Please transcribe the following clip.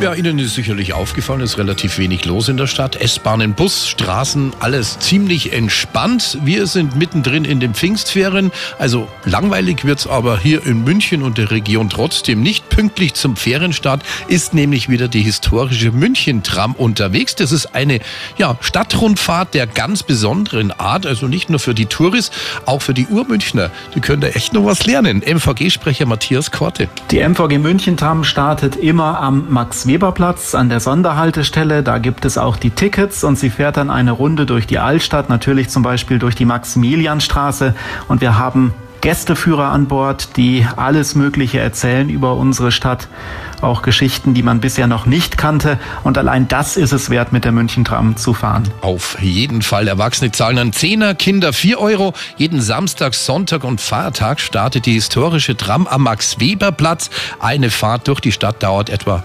Ja, Ihnen ist sicherlich aufgefallen, es ist relativ wenig los in der Stadt. S-Bahnen, Bus, Straßen, alles ziemlich entspannt. Wir sind mittendrin in den Pfingstferien. Also langweilig wird's aber hier in München und der Region trotzdem nicht. Pünktlich zum Ferienstart ist nämlich wieder die historische München-Tram unterwegs. Das ist eine ja, Stadtrundfahrt der ganz besonderen Art. Also nicht nur für die Touris, auch für die Urmünchner. Die können da echt noch was lernen. MVG-Sprecher Matthias Korte. Die MVG München-Tram startet immer am Max Weberplatz an der Sonderhaltestelle. Da gibt es auch die Tickets und sie fährt dann eine Runde durch die Altstadt, natürlich zum Beispiel durch die Maximilianstraße. Und wir haben Gästeführer an Bord, die alles Mögliche erzählen über unsere Stadt. Auch Geschichten, die man bisher noch nicht kannte. Und allein das ist es wert, mit der München-Tram zu fahren. Auf jeden Fall. Erwachsene zahlen einen Zehner, Kinder 4 Euro. Jeden Samstag, Sonntag und Feiertag startet die historische Tram am Max-Weber-Platz. Eine Fahrt durch die Stadt dauert etwa